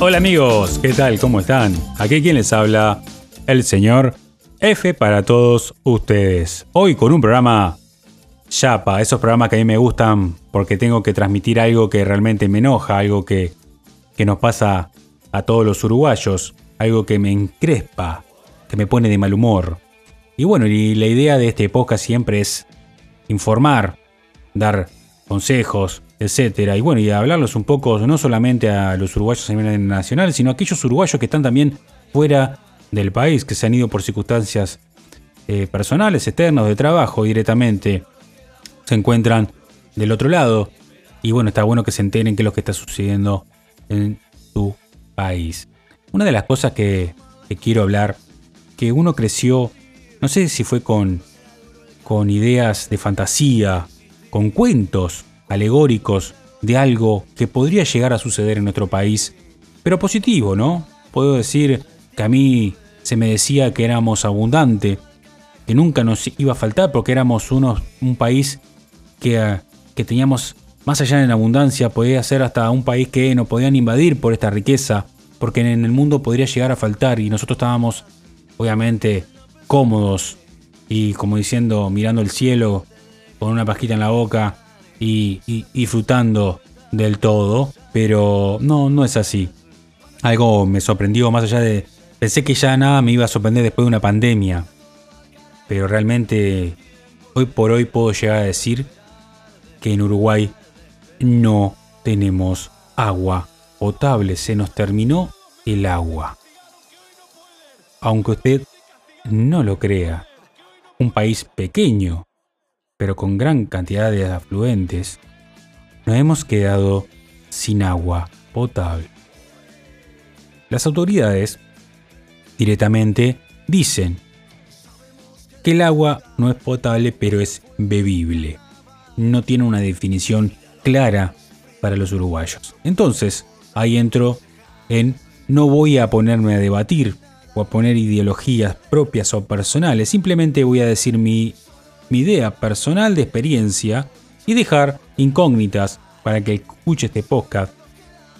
Hola amigos, ¿qué tal? ¿Cómo están? Aquí quien les habla, el señor F para todos ustedes. Hoy con un programa Chapa, esos programas que a mí me gustan porque tengo que transmitir algo que realmente me enoja, algo que, que nos pasa a todos los uruguayos, algo que me encrespa, que me pone de mal humor. Y bueno, y la idea de este podcast siempre es informar, dar consejos, etcétera. Y bueno, y hablarlos un poco, no solamente a los uruguayos a nivel nacional, sino a aquellos uruguayos que están también fuera del país, que se han ido por circunstancias eh, personales, externas, de trabajo directamente, se encuentran del otro lado. Y bueno, está bueno que se enteren qué es lo que está sucediendo en su país. Una de las cosas que, que quiero hablar, que uno creció, no sé si fue con, con ideas de fantasía, con cuentos, alegóricos de algo que podría llegar a suceder en nuestro país, pero positivo, ¿no? Puedo decir que a mí se me decía que éramos abundante, que nunca nos iba a faltar porque éramos unos, un país que, que teníamos más allá la abundancia, podía ser hasta un país que no podían invadir por esta riqueza, porque en el mundo podría llegar a faltar y nosotros estábamos obviamente cómodos y como diciendo mirando el cielo con una pajita en la boca y, disfrutando del todo, pero no, no es así. Algo me sorprendió más allá de... Pensé que ya nada me iba a sorprender después de una pandemia, pero realmente hoy por hoy puedo llegar a decir que en Uruguay no tenemos agua potable, se nos terminó el agua. Aunque usted no lo crea, un país pequeño pero con gran cantidad de afluentes, nos hemos quedado sin agua potable. Las autoridades directamente dicen que el agua no es potable pero es bebible. No tiene una definición clara para los uruguayos. Entonces, ahí entro en no voy a ponerme a debatir o a poner ideologías propias o personales, simplemente voy a decir mi mi idea personal de experiencia y dejar incógnitas para que escuche este podcast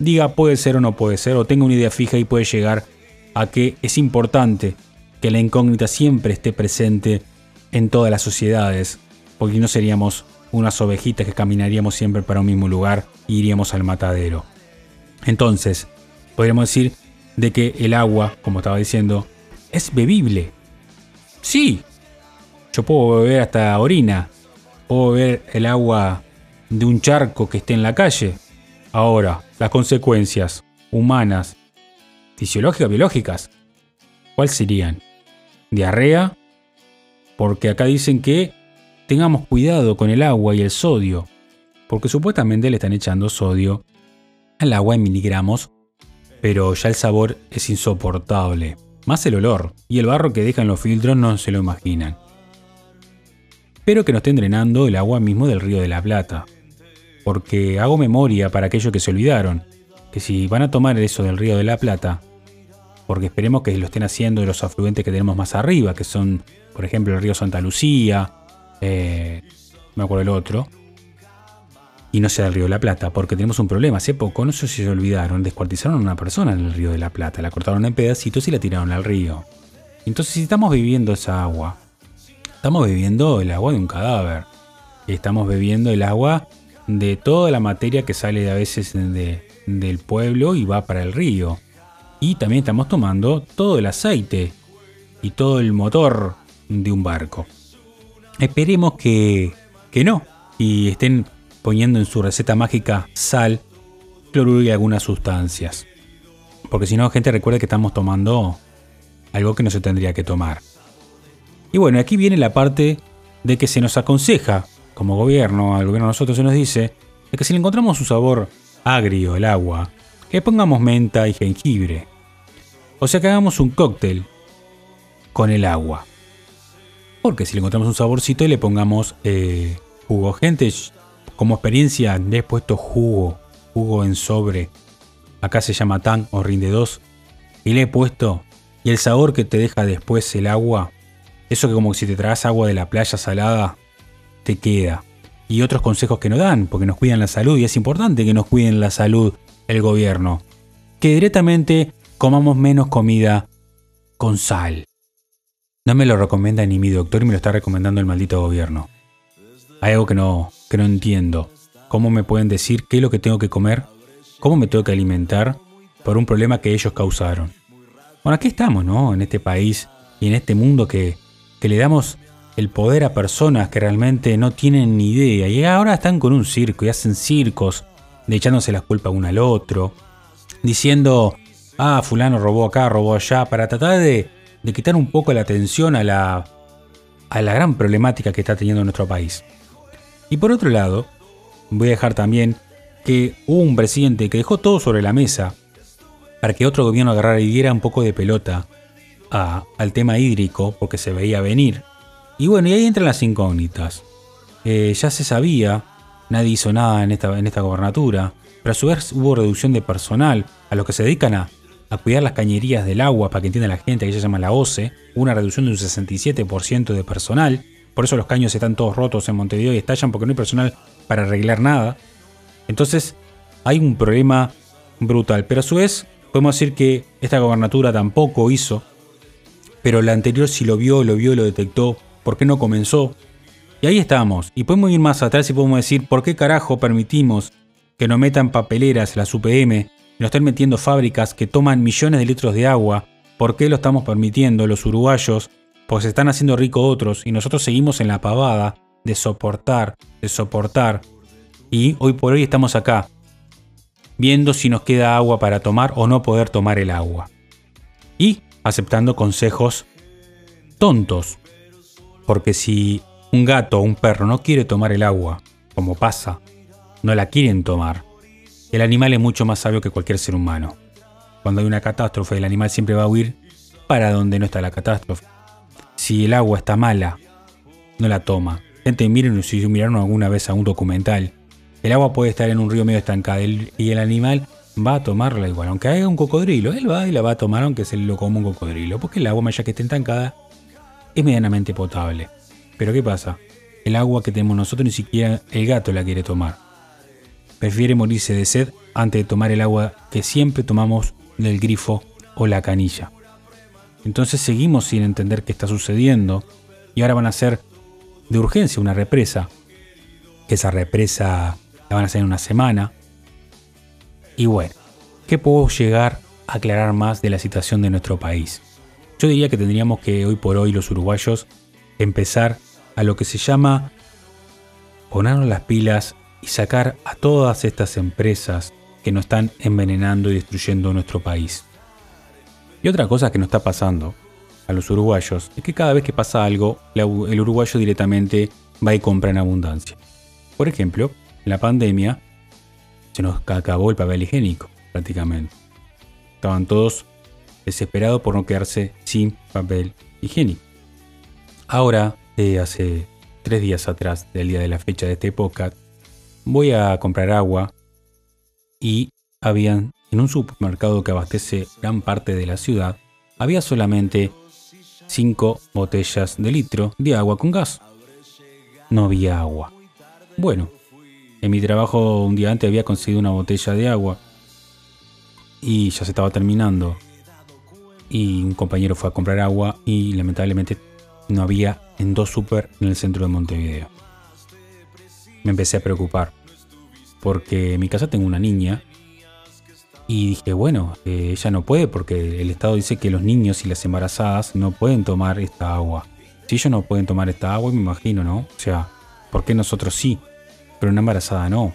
diga puede ser o no puede ser o tenga una idea fija y puede llegar a que es importante que la incógnita siempre esté presente en todas las sociedades, porque no seríamos unas ovejitas que caminaríamos siempre para un mismo lugar e iríamos al matadero. Entonces, podríamos decir de que el agua, como estaba diciendo, es bebible. Sí, yo puedo beber hasta orina. Puedo beber el agua de un charco que esté en la calle. Ahora, las consecuencias humanas, fisiológicas, biológicas, ¿cuáles serían? Diarrea, porque acá dicen que tengamos cuidado con el agua y el sodio, porque supuestamente le están echando sodio al agua en miligramos, pero ya el sabor es insoportable, más el olor y el barro que dejan los filtros no se lo imaginan. Espero que no estén drenando el agua mismo del río de la Plata. Porque hago memoria para aquellos que se olvidaron, que si van a tomar eso del río de la Plata, porque esperemos que lo estén haciendo de los afluentes que tenemos más arriba, que son, por ejemplo, el río Santa Lucía, eh, me acuerdo el otro, y no sea el río de la Plata, porque tenemos un problema. Hace poco, no sé si se olvidaron, descuartizaron a una persona en el río de la Plata, la cortaron en pedacitos y la tiraron al río. Entonces, si estamos viviendo esa agua, Estamos bebiendo el agua de un cadáver. Estamos bebiendo el agua de toda la materia que sale a veces del pueblo y va para el río. Y también estamos tomando todo el aceite y todo el motor de un barco. Esperemos que, que no. Y estén poniendo en su receta mágica sal, cloruro y algunas sustancias. Porque si no, gente, recuerde que estamos tomando algo que no se tendría que tomar. Y bueno, aquí viene la parte de que se nos aconseja, como gobierno, al gobierno nosotros se nos dice, de que si le encontramos un sabor agrio el agua, que pongamos menta y jengibre. O sea que hagamos un cóctel con el agua. Porque si le encontramos un saborcito y le pongamos eh, jugo. Gente, como experiencia le he puesto jugo, jugo en sobre. Acá se llama tan o rinde 2. Y le he puesto. Y el sabor que te deja después el agua eso que como si te tragas agua de la playa salada, te queda. y otros consejos que nos dan, porque nos cuidan la salud y es importante que nos cuiden la salud el gobierno. Que directamente comamos menos comida con sal. No me lo recomienda ni mi doctor y me lo está recomendando el maldito gobierno. Hay algo que no, que no entiendo. ¿Cómo me pueden decir qué es lo que tengo que comer? ¿Cómo me tengo que alimentar por un problema que ellos causaron? Bueno, aquí estamos, ¿no? En este país y en este mundo que, que le damos el poder a personas que realmente no tienen ni idea y ahora están con un circo y hacen circos, de echándose las culpas uno al otro, diciendo, ah, fulano robó acá, robó allá, para tratar de, de quitar un poco la atención a la, a la gran problemática que está teniendo nuestro país. Y por otro lado, voy a dejar también que hubo un presidente que dejó todo sobre la mesa para que otro gobierno agarrara y diera un poco de pelota al tema hídrico, porque se veía venir. Y bueno, y ahí entran las incógnitas. Eh, ya se sabía, nadie hizo nada en esta, en esta gobernatura, pero a su vez hubo reducción de personal a los que se dedican a, a cuidar las cañerías del agua, para que entienda la gente, que se llama la OCE, una reducción de un 67% de personal. Por eso los caños están todos rotos en Montevideo y estallan porque no hay personal para arreglar nada. Entonces hay un problema brutal. Pero a su vez podemos decir que esta gobernatura tampoco hizo. Pero la anterior sí lo vio, lo vio, lo detectó. ¿Por qué no comenzó? Y ahí estamos. Y podemos ir más atrás y podemos decir por qué carajo permitimos que nos metan papeleras las UPM nos estén metiendo fábricas que toman millones de litros de agua. ¿Por qué lo estamos permitiendo los uruguayos pues se están haciendo ricos otros y nosotros seguimos en la pavada de soportar, de soportar. Y hoy por hoy estamos acá, viendo si nos queda agua para tomar o no poder tomar el agua. Y aceptando consejos tontos. Porque si un gato o un perro no quiere tomar el agua, como pasa, no la quieren tomar, el animal es mucho más sabio que cualquier ser humano. Cuando hay una catástrofe, el animal siempre va a huir para donde no está la catástrofe si el agua está mala, no la toma. Gente, miren si miraron alguna vez a un documental. El agua puede estar en un río medio estancado y el animal va a tomarla igual. Aunque haya un cocodrilo, él va y la va a tomar aunque se lo coma un cocodrilo. Porque el agua, más allá que esté estancada, es medianamente potable. Pero ¿qué pasa? El agua que tenemos nosotros ni siquiera el gato la quiere tomar. Prefiere morirse de sed antes de tomar el agua que siempre tomamos del grifo o la canilla. Entonces seguimos sin entender qué está sucediendo y ahora van a hacer de urgencia una represa, que esa represa la van a hacer en una semana. Y bueno, ¿qué puedo llegar a aclarar más de la situación de nuestro país? Yo diría que tendríamos que hoy por hoy los uruguayos empezar a lo que se llama ponernos las pilas y sacar a todas estas empresas que nos están envenenando y destruyendo nuestro país. Y otra cosa que nos está pasando a los uruguayos es que cada vez que pasa algo, el uruguayo directamente va y compra en abundancia. Por ejemplo, la pandemia se nos acabó el papel higiénico prácticamente. Estaban todos desesperados por no quedarse sin papel higiénico. Ahora, hace tres días atrás del día de la fecha de este época, voy a comprar agua y habían en un supermercado que abastece gran parte de la ciudad, había solamente 5 botellas de litro de agua con gas. No había agua. Bueno, en mi trabajo un día antes había conseguido una botella de agua y ya se estaba terminando. Y un compañero fue a comprar agua y lamentablemente no había en dos super en el centro de Montevideo. Me empecé a preocupar porque en mi casa tengo una niña y dije, bueno, eh, ella no puede porque el Estado dice que los niños y las embarazadas no pueden tomar esta agua. Si ellos no pueden tomar esta agua, me imagino, ¿no? O sea, ¿por qué nosotros sí? Pero una embarazada no.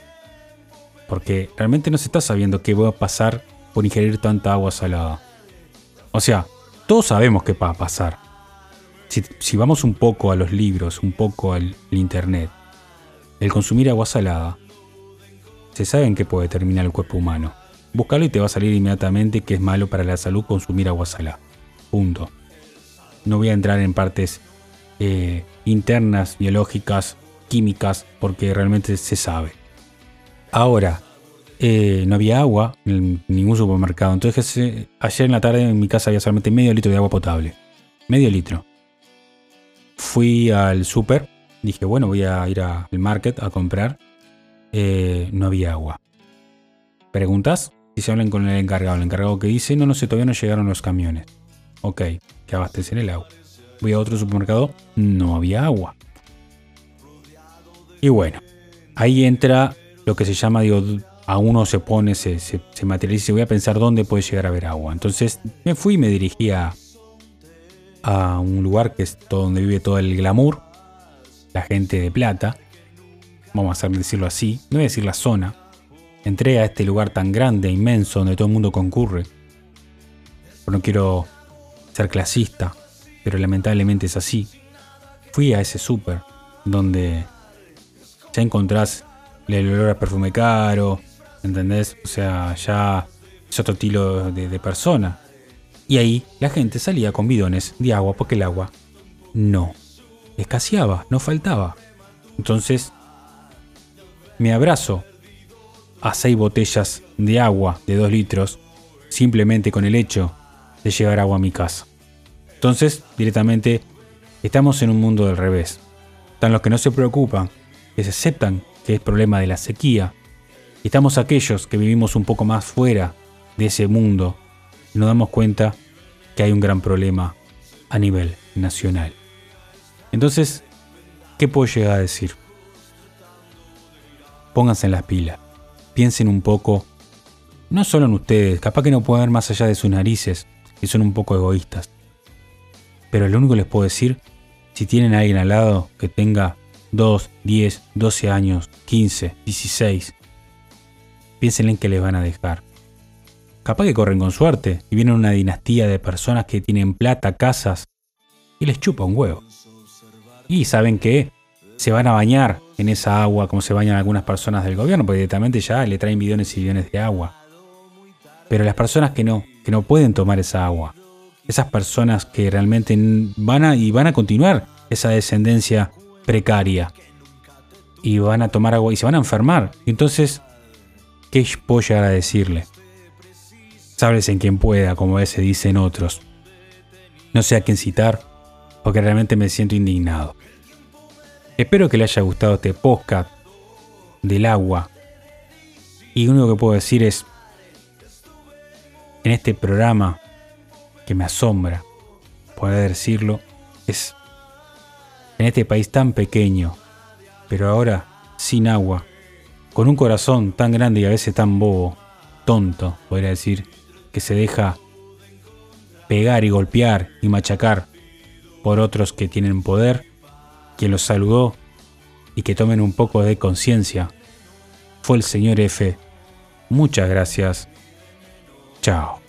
Porque realmente no se está sabiendo qué va a pasar por ingerir tanta agua salada. O sea, todos sabemos qué va a pasar. Si, vamos un poco a los libros, un poco al, internet, el consumir agua salada, se sabe en qué puede terminar el cuerpo humano Búscalo y te va a salir inmediatamente que es malo para la salud consumir agua salada. Punto. No voy a entrar en partes eh, internas, biológicas, químicas, porque realmente se sabe. Ahora, eh, no había agua en ningún supermercado. Entonces, eh, ayer en la tarde en mi casa había solamente medio litro de agua potable. Medio litro. Fui al super dije, bueno, voy a ir al market a comprar. Eh, no había agua. ¿Preguntas? Si se hablan con el encargado. El encargado que dice, no, no sé, todavía no llegaron los camiones. Ok, que abastecen el agua. Voy a otro supermercado, no había agua. Y bueno, ahí entra lo que se llama, digo, a uno se pone, se, se, materializa y voy a pensar dónde puede llegar a haber agua. Entonces me fui y me dirigí a, a un lugar que es donde vive todo el glamour, la gente de plata, vamos a decirlo así, no voy a decir la zona. Entré a este lugar tan grande, inmenso, donde todo el mundo concurre. no quiero ser clasista, pero lamentablemente es así. Fui a ese súper donde ya encontrás el olor a perfume caro, ¿entendés? O sea, ya es otro estilo de, persona. Y ahí la gente salía con bidones de agua porque el agua no escaseaba, no faltaba. Entonces me abrazo a seis botellas de agua de dos litros simplemente con el hecho de llevar agua a mi casa. Entonces, directamente, estamos en un mundo del revés. Están los que no se preocupan, que se aceptan que es problema de la sequía. Y estamos aquellos que vivimos un poco más fuera de ese mundo y nos damos cuenta que hay un gran problema a nivel nacional. Entonces, ¿qué puedo llegar a decir? Pónganse en las pilas, piensen un poco, no solo en ustedes, capaz que no pueden ver más allá de sus narices y son un poco egoístas. Pero lo único que les puedo decir, si tienen a alguien al lado que tenga 2, 10, 12 años, 15, 16, piensen en qué les van a dejar. Capaz que corren con suerte y vienen una dinastía de personas que tienen plata, casas y les chupa un huevo. Y saben que se van a bañar en esa agua como se bañan algunas personas del gobierno, porque directamente ya le traen millones y millones de agua. Pero las personas que no, que no pueden tomar esa agua, esas personas que realmente van a y van a continuar esa descendencia precaria y van a tomar agua y se van a enfermar. Entonces, ¿qué puedo llegar a decirle? Sabes en quien pueda, como a veces dicen otros. No sé a quién citar, porque realmente me siento indignado. Espero que le haya gustado este podcast del agua. Y lo único que puedo decir es, en este programa que me asombra poder decirlo, es en este país tan pequeño, pero ahora sin agua, con un corazón tan grande y a veces tan bobo, tonto, podría decir, que se deja pegar y golpear y machacar por otros que tienen poder, quien los saludó y que tomen un poco de conciencia, fue el señor F. Muchas gracias. Chao.